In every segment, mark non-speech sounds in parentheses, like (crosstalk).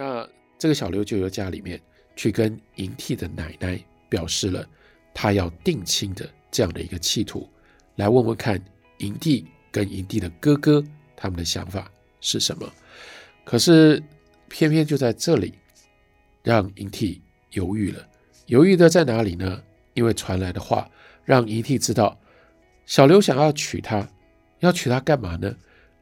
那这个小刘就由家里面去跟银替的奶奶表示了他要定亲的这样的一个企图，来问问看银替跟银替的哥哥他们的想法是什么。可是偏偏就在这里，让银替犹豫了。犹豫的在哪里呢？因为传来的话让银替知道，小刘想要娶她，要娶她干嘛呢？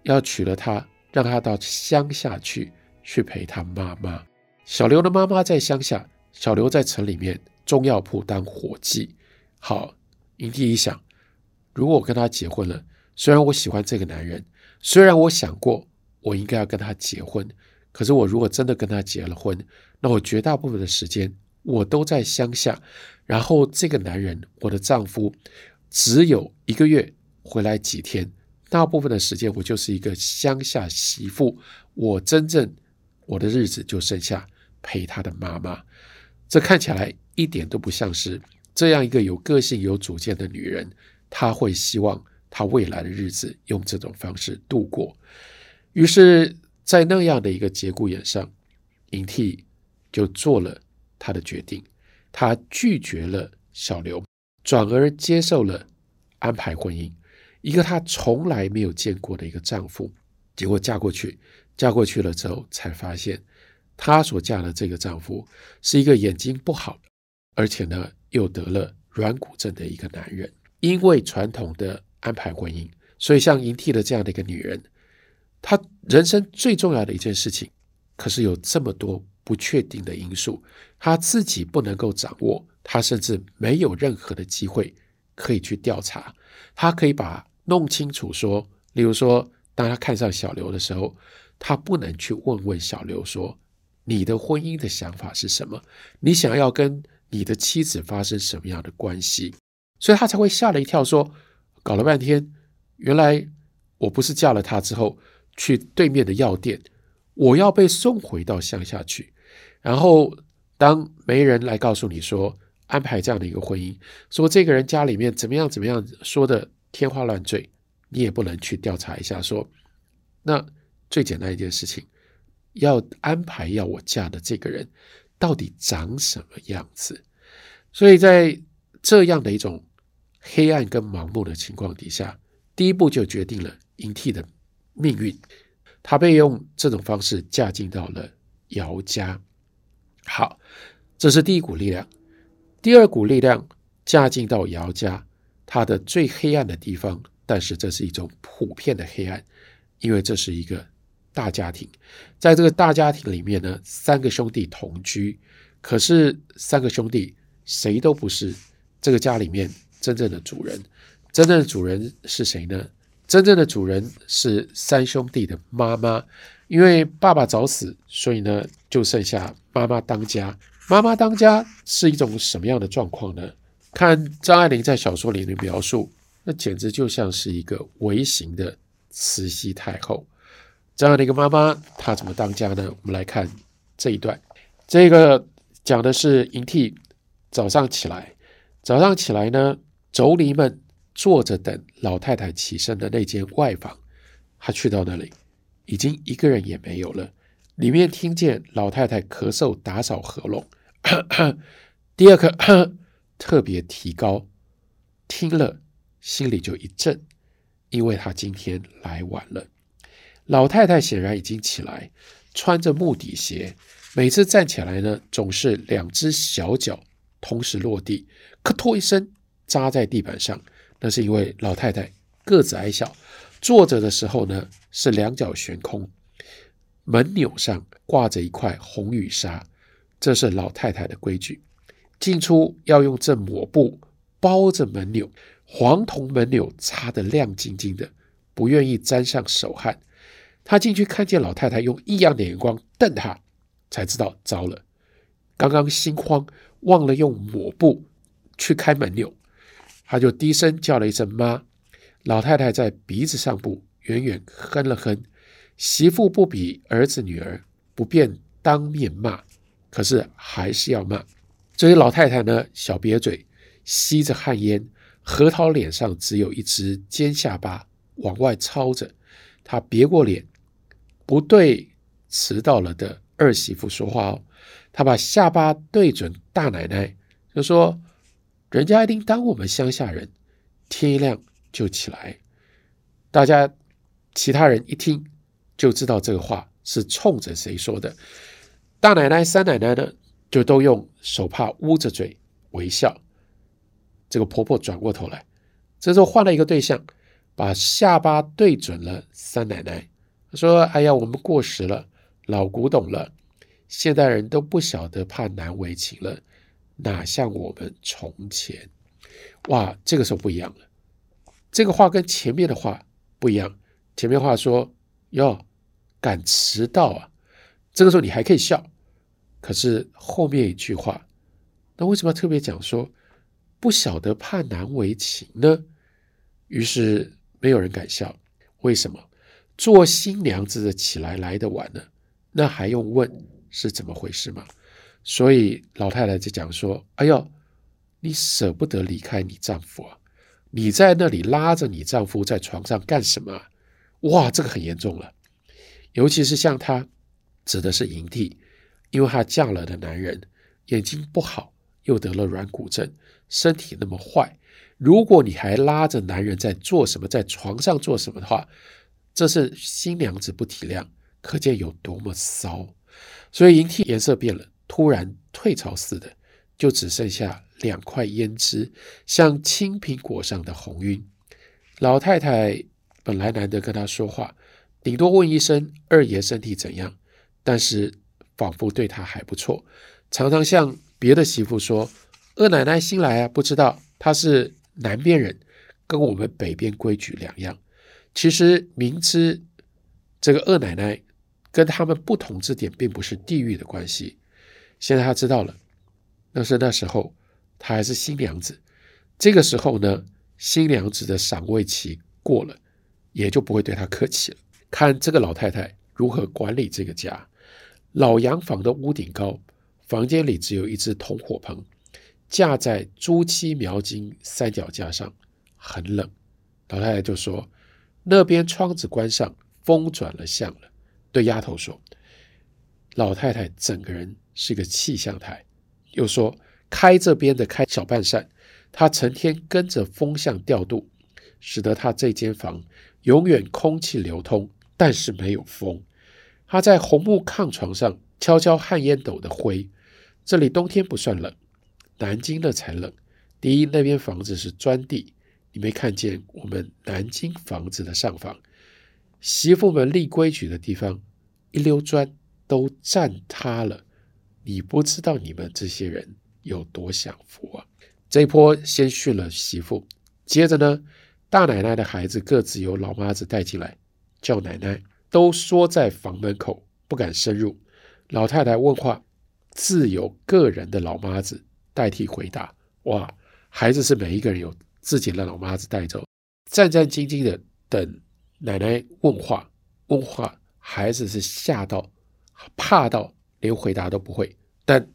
要娶了她，让她到乡下去，去陪她妈妈。小刘的妈妈在乡下，小刘在城里面中药铺当伙计。好，迎替一想，如果我跟他结婚了，虽然我喜欢这个男人，虽然我想过我应该要跟他结婚，可是我如果真的跟他结了婚，那我绝大部分的时间。我都在乡下，然后这个男人，我的丈夫，只有一个月回来几天，大部分的时间我就是一个乡下媳妇，我真正我的日子就剩下陪他的妈妈。这看起来一点都不像是这样一个有个性、有主见的女人，她会希望她未来的日子用这种方式度过。于是，在那样的一个节骨眼上，迎替就做了。他的决定，他拒绝了小刘，转而接受了安排婚姻。一个她从来没有见过的一个丈夫，结果嫁过去，嫁过去了之后，才发现她所嫁的这个丈夫是一个眼睛不好，而且呢又得了软骨症的一个男人。因为传统的安排婚姻，所以像迎替的这样的一个女人，她人生最重要的一件事情，可是有这么多。不确定的因素，她自己不能够掌握，她甚至没有任何的机会可以去调查。她可以把弄清楚说，例如说，当她看上小刘的时候，他不能去问问小刘说，你的婚姻的想法是什么？你想要跟你的妻子发生什么样的关系？所以他才会吓了一跳，说，搞了半天，原来我不是嫁了他之后去对面的药店，我要被送回到乡下去。然后，当媒人来告诉你说安排这样的一个婚姻，说这个人家里面怎么样怎么样，说的天花乱坠，你也不能去调查一下说，那最简单一件事情，要安排要我嫁的这个人到底长什么样子？所以在这样的一种黑暗跟盲目的情况底下，第一步就决定了迎替的命运，她被用这种方式嫁进到了姚家。好，这是第一股力量。第二股力量嫁进到姚家，他的最黑暗的地方，但是这是一种普遍的黑暗，因为这是一个大家庭。在这个大家庭里面呢，三个兄弟同居，可是三个兄弟谁都不是这个家里面真正的主人。真正的主人是谁呢？真正的主人是三兄弟的妈妈。因为爸爸早死，所以呢，就剩下妈妈当家。妈妈当家是一种什么样的状况呢？看张爱玲在小说里的描述，那简直就像是一个微型的慈禧太后。这样的一个妈妈，她怎么当家呢？我们来看这一段。这个讲的是银替早上起来，早上起来呢，妯娌们坐着等老太太起身的那间外房，她去到那里。已经一个人也没有了，里面听见老太太咳嗽、打扫喉咙，咳 (coughs) 咳第二个咳特别提高，听了心里就一震，因为她今天来晚了。老太太显然已经起来，穿着木底鞋，每次站起来呢，总是两只小脚同时落地，咔托一声扎在地板上。那是因为老太太个子矮小。坐着的时候呢，是两脚悬空，门钮上挂着一块红雨纱，这是老太太的规矩。进出要用这抹布包着门钮，黄铜门钮擦得亮晶晶的，不愿意沾上手汗。他进去看见老太太用异样的眼光瞪他，才知道糟了。刚刚心慌忘了用抹布去开门钮，他就低声叫了一声妈。老太太在鼻子上部远远哼了哼，媳妇不比儿子女儿，不便当面骂，可是还是要骂。这位老太太呢，小瘪嘴，吸着旱烟，核桃脸上只有一只尖下巴往外操着。她别过脸，不对迟到了的二媳妇说话哦，她把下巴对准大奶奶，就说：“人家一定当我们乡下人，天一亮就起来。”大家其他人一听就知道这个话是冲着谁说的。大奶奶、三奶奶呢，就都用手帕捂着嘴微笑。这个婆婆转过头来，这时候换了一个对象，把下巴对准了三奶奶，说：“哎呀，我们过时了，老古董了，现代人都不晓得怕难为情了，哪像我们从前？”哇，这个时候不一样了。这个话跟前面的话不一样。前面话说：“哟，敢迟到啊！”这个时候你还可以笑，可是后面一句话，那为什么要特别讲说？不晓得怕难为情呢，于是没有人敢笑。为什么？做新娘子的起来来得晚呢？那还用问是怎么回事吗？所以老太太就讲说：“哎呦，你舍不得离开你丈夫啊？你在那里拉着你丈夫在床上干什么？哇，这个很严重了。尤其是像她，指的是营地，因为她嫁了的男人眼睛不好，又得了软骨症。”身体那么坏，如果你还拉着男人在做什么，在床上做什么的话，这是新娘子不体谅，可见有多么骚。所以银娣颜色变了，突然退潮似的，就只剩下两块胭脂，像青苹果上的红晕。老太太本来难得跟她说话，顶多问一声二爷身体怎样，但是仿佛对她还不错，常常向别的媳妇说。二奶奶新来啊，不知道她是南边人，跟我们北边规矩两样。其实明知这个二奶奶跟他们不同之点，并不是地域的关系。现在她知道了，但是那时候她还是新娘子。这个时候呢，新娘子的赏味期过了，也就不会对她客气了。看这个老太太如何管理这个家。老洋房的屋顶高，房间里只有一只铜火盆。架在朱漆描金三脚架上，很冷。老太太就说：“那边窗子关上，风转了向了。”对丫头说：“老太太整个人是个气象台。”又说：“开这边的开小半扇，她成天跟着风向调度，使得她这间房永远空气流通，但是没有风。她在红木炕床上悄悄焊烟斗的灰，这里冬天不算冷。”南京的才冷。第一，那边房子是砖地，你没看见我们南京房子的上房，媳妇们立规矩的地方，一溜砖都站塌了。你不知道你们这些人有多享福啊！这一波先训了媳妇，接着呢，大奶奶的孩子各自由老妈子带进来，叫奶奶都缩在房门口，不敢深入。老太太问话，自有个人的老妈子。代替回答，哇！孩子是每一个人有自己的老妈子带走，战战兢兢的等奶奶问话。问话，孩子是吓到、怕到，连回答都不会。但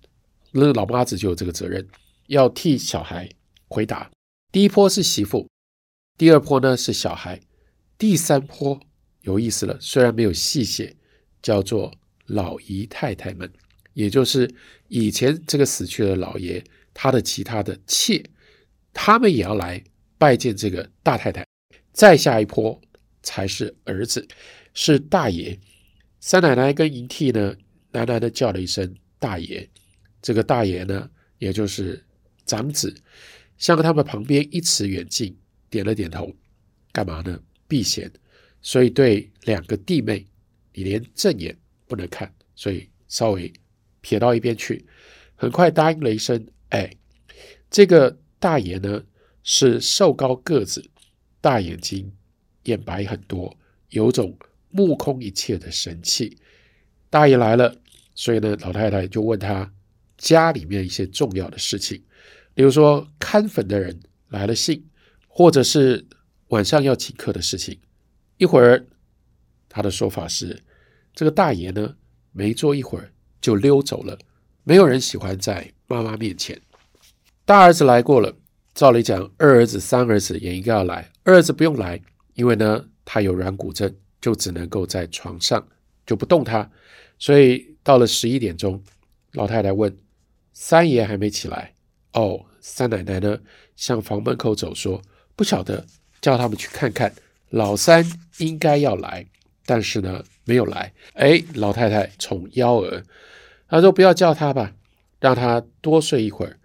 那个老妈子就有这个责任，要替小孩回答。第一波是媳妇，第二波呢是小孩，第三波有意思了。虽然没有细写，叫做老姨太太们。也就是以前这个死去的老爷，他的其他的妾，他们也要来拜见这个大太太。再下一波才是儿子，是大爷。三奶奶跟银娣呢，喃喃的叫了一声大爷。这个大爷呢，也就是长子，向他们旁边一尺远近，点了点头。干嘛呢？避嫌。所以对两个弟妹，你连正眼不能看，所以稍微。撇到一边去，很快答应了一声：“哎，这个大爷呢是瘦高个子，大眼睛，眼白很多，有种目空一切的神气。大爷来了，所以呢，老太太就问他家里面一些重要的事情，比如说看坟的人来了信，或者是晚上要请客的事情。一会儿，他的说法是，这个大爷呢没坐一会儿。”就溜走了，没有人喜欢在妈妈面前。大儿子来过了，照理讲，二儿子、三儿子也应该要来。二儿子不用来，因为呢，他有软骨症，就只能够在床上就不动他。所以到了十一点钟，老太太问三爷还没起来哦。三奶奶呢向房门口走，说不晓得，叫他们去看看。老三应该要来，但是呢没有来。哎，老太太宠幺儿，她说不要叫他吧，让他多睡一会儿。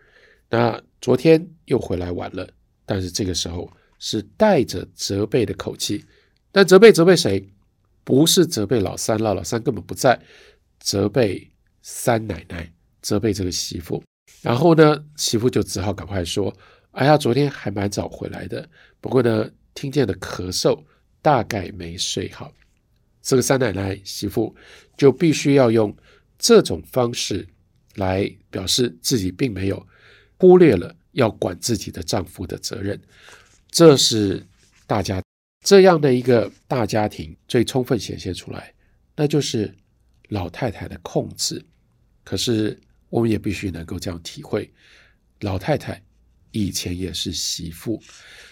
那昨天又回来晚了，但是这个时候是带着责备的口气。但责备责备谁？不是责备老三了，老三根本不在。责备三奶奶，责备这个媳妇。然后呢，媳妇就只好赶快说：“哎呀，昨天还蛮早回来的，不过呢，听见了咳嗽，大概没睡好。”这个三奶奶媳妇就必须要用这种方式来表示自己并没有忽略了要管自己的丈夫的责任。这是大家这样的一个大家庭最充分显现出来，那就是老太太的控制。可是。我们也必须能够这样体会，老太太以前也是媳妇，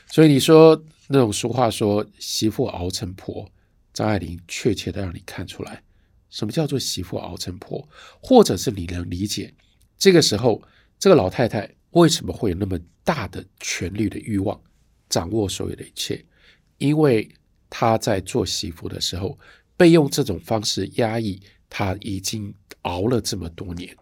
所以你说那种俗话说“媳妇熬成婆”，张爱玲确切的让你看出来，什么叫做媳妇熬成婆，或者是你能理解这个时候这个老太太为什么会有那么大的权力的欲望，掌握所有的一切，因为她在做媳妇的时候被用这种方式压抑，她已经熬了这么多年。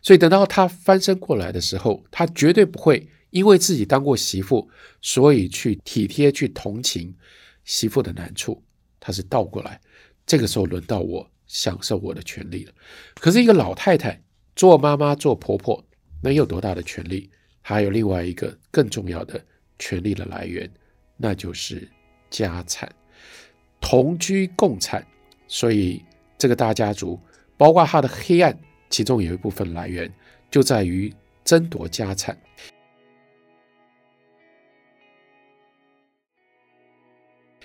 所以等到她翻身过来的时候，她绝对不会因为自己当过媳妇，所以去体贴、去同情媳妇的难处。她是倒过来，这个时候轮到我享受我的权利了。可是，一个老太太做妈妈、做婆婆，能有多大的权利？还有另外一个更重要的权利的来源，那就是家产，同居共产。所以，这个大家族，包括他的黑暗。其中有一部分来源就在于争夺家产。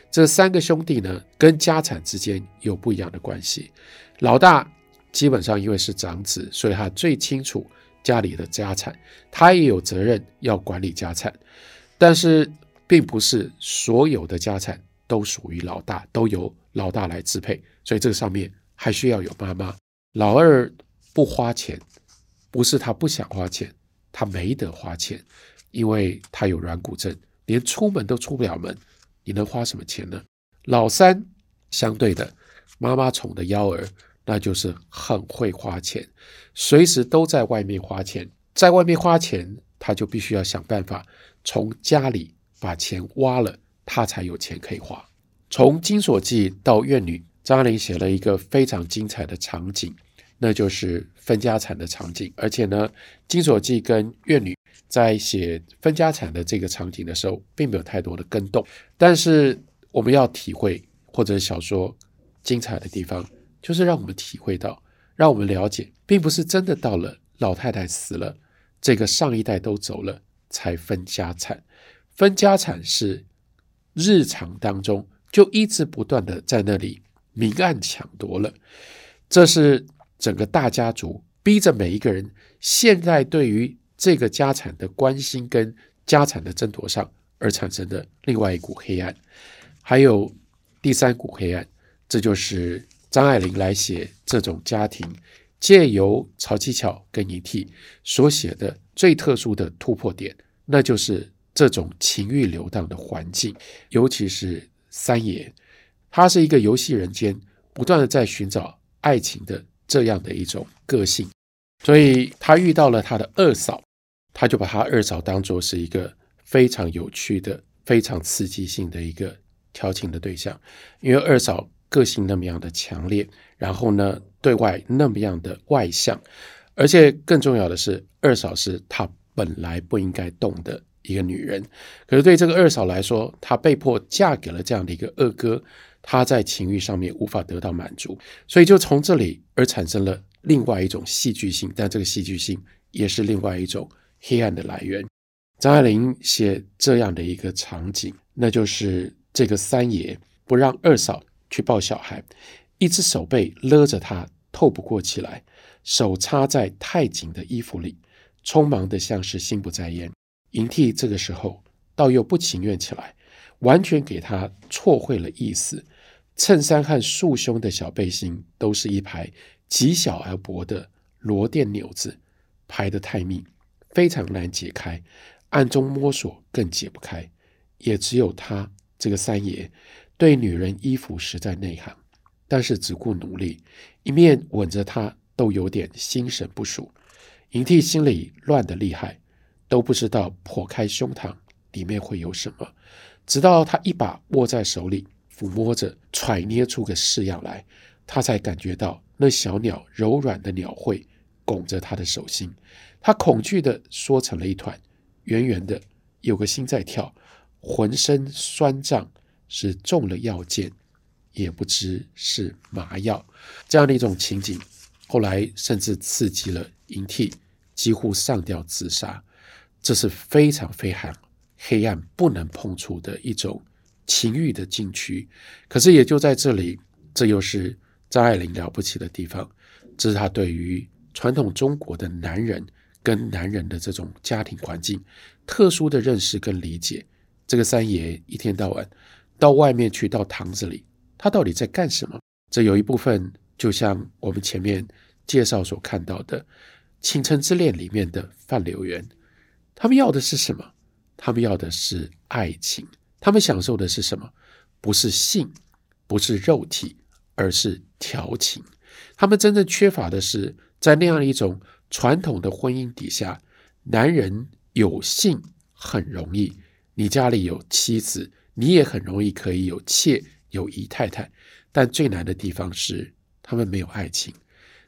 这三个兄弟呢，跟家产之间有不一样的关系。老大基本上因为是长子，所以他最清楚家里的家产，他也有责任要管理家产。但是，并不是所有的家产都属于老大，都由老大来支配。所以，这个上面还需要有妈妈。老二。不花钱，不是他不想花钱，他没得花钱，因为他有软骨症，连出门都出不了门，你能花什么钱呢？老三相对的，妈妈宠的幺儿，那就是很会花钱，随时都在外面花钱，在外面花钱，他就必须要想办法从家里把钱挖了，他才有钱可以花。从《金锁记》到《怨女》，张爱玲写了一个非常精彩的场景。那就是分家产的场景，而且呢，《金锁记》跟《怨女》在写分家产的这个场景的时候，并没有太多的跟动。但是我们要体会或者小说精彩的地方，就是让我们体会到，让我们了解，并不是真的到了老太太死了，这个上一代都走了才分家产。分家产是日常当中就一直不断的在那里明暗抢夺了，这是。整个大家族逼着每一个人，现在对于这个家产的关心跟家产的争夺上而产生的另外一股黑暗，还有第三股黑暗，这就是张爱玲来写这种家庭，借由曹七巧跟银娣所写的最特殊的突破点，那就是这种情欲流荡的环境，尤其是三爷，他是一个游戏人间，不断的在寻找爱情的。这样的一种个性，所以他遇到了他的二嫂，他就把他二嫂当做是一个非常有趣的、非常刺激性的一个调情的对象。因为二嫂个性那么样的强烈，然后呢，对外那么样的外向，而且更重要的是，二嫂是他本来不应该动的一个女人。可是对这个二嫂来说，她被迫嫁给了这样的一个二哥。她在情欲上面无法得到满足，所以就从这里而产生了另外一种戏剧性，但这个戏剧性也是另外一种黑暗的来源。张爱玲写这样的一个场景，那就是这个三爷不让二嫂去抱小孩，一只手背勒着他透不过气来，手插在太紧的衣服里，匆忙的像是心不在焉。银娣这个时候倒又不情愿起来。完全给他错会了意思，衬衫和束胸的小背心都是一排极小而薄的螺钿纽子排得太密，非常难解开，暗中摸索更解不开。也只有他这个三爷对女人衣服实在内行，但是只顾努力，一面吻着她都有点心神不属。营娣心里乱得厉害，都不知道剖开胸膛里面会有什么。直到他一把握在手里，抚摸着，揣捏出个式样来，他才感觉到那小鸟柔软的鸟喙拱着他的手心。他恐惧地缩成了一团，圆圆的，有个心在跳。浑身酸胀，是中了药箭，也不知是麻药。这样的一种情景，后来甚至刺激了营娣，几乎上吊自杀。这是非常非常黑暗、不能碰触的一种情欲的禁区。可是也就在这里，这又是张爱玲了不起的地方。这是她对于传统中国的男人跟男人的这种家庭环境特殊的认识跟理解。这个三爷一天到晚到外面去，到堂子里，他到底在干什么？这有一部分就像我们前面介绍所看到的《倾城之恋》里面的范柳原，他们要的是什么？他们要的是爱情。他们享受的是什么？不是性，不是肉体，而是调情。他们真正缺乏的是，在那样一种传统的婚姻底下，男人有性很容易。你家里有妻子，你也很容易可以有妾、有姨太太，但最难的地方是，他们没有爱情，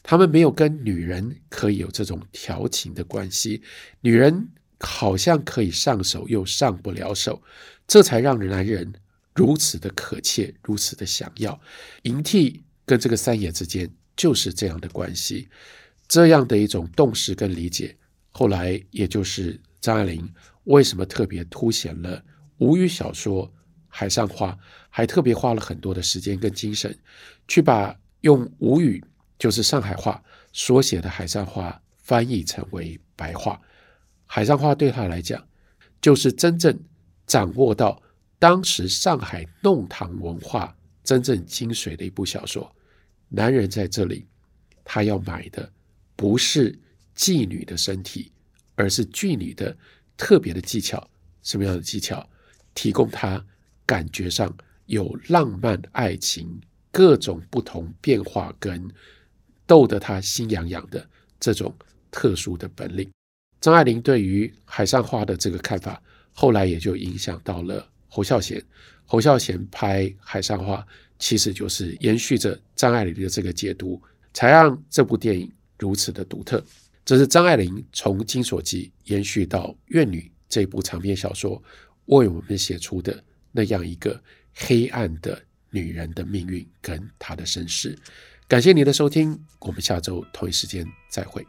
他们没有跟女人可以有这种调情的关系。女人好像可以上手，又上不了手，这才让男人如此的可切，如此的想要。营娣跟这个三爷之间就是这样的关系，这样的一种洞识跟理解，后来也就是张爱玲。为什么特别凸显了吴语小说《海上花》，还特别花了很多的时间跟精神，去把用吴语就是上海话所写的《海上花》翻译成为白话。《海上花》对他来讲，就是真正掌握到当时上海弄堂文化真正精髓的一部小说。男人在这里，他要买的不是妓女的身体，而是妓女的。特别的技巧，什么样的技巧？提供他感觉上有浪漫爱情各种不同变化，跟逗得他心痒痒的这种特殊的本领。张爱玲对于《海上花》的这个看法，后来也就影响到了侯孝贤。侯孝贤拍《海上花》，其实就是延续着张爱玲的这个解读，才让这部电影如此的独特。这是张爱玲从《金锁记》延续到《怨女》这部长篇小说，为我们写出的那样一个黑暗的女人的命运跟她的身世。感谢你的收听，我们下周同一时间再会。